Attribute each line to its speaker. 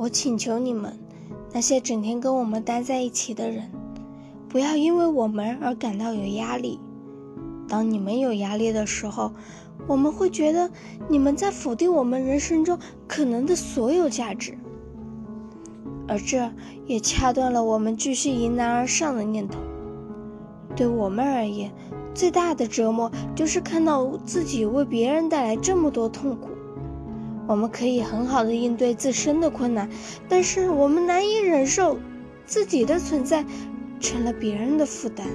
Speaker 1: 我请求你们，那些整天跟我们待在一起的人，不要因为我们而感到有压力。当你们有压力的时候，我们会觉得你们在否定我们人生中可能的所有价值，而这也掐断了我们继续迎难而上的念头。对我们而言，最大的折磨就是看到自己为别人带来这么多痛苦。我们可以很好的应对自身的困难，但是我们难以忍受自己的存在成了别人的负担。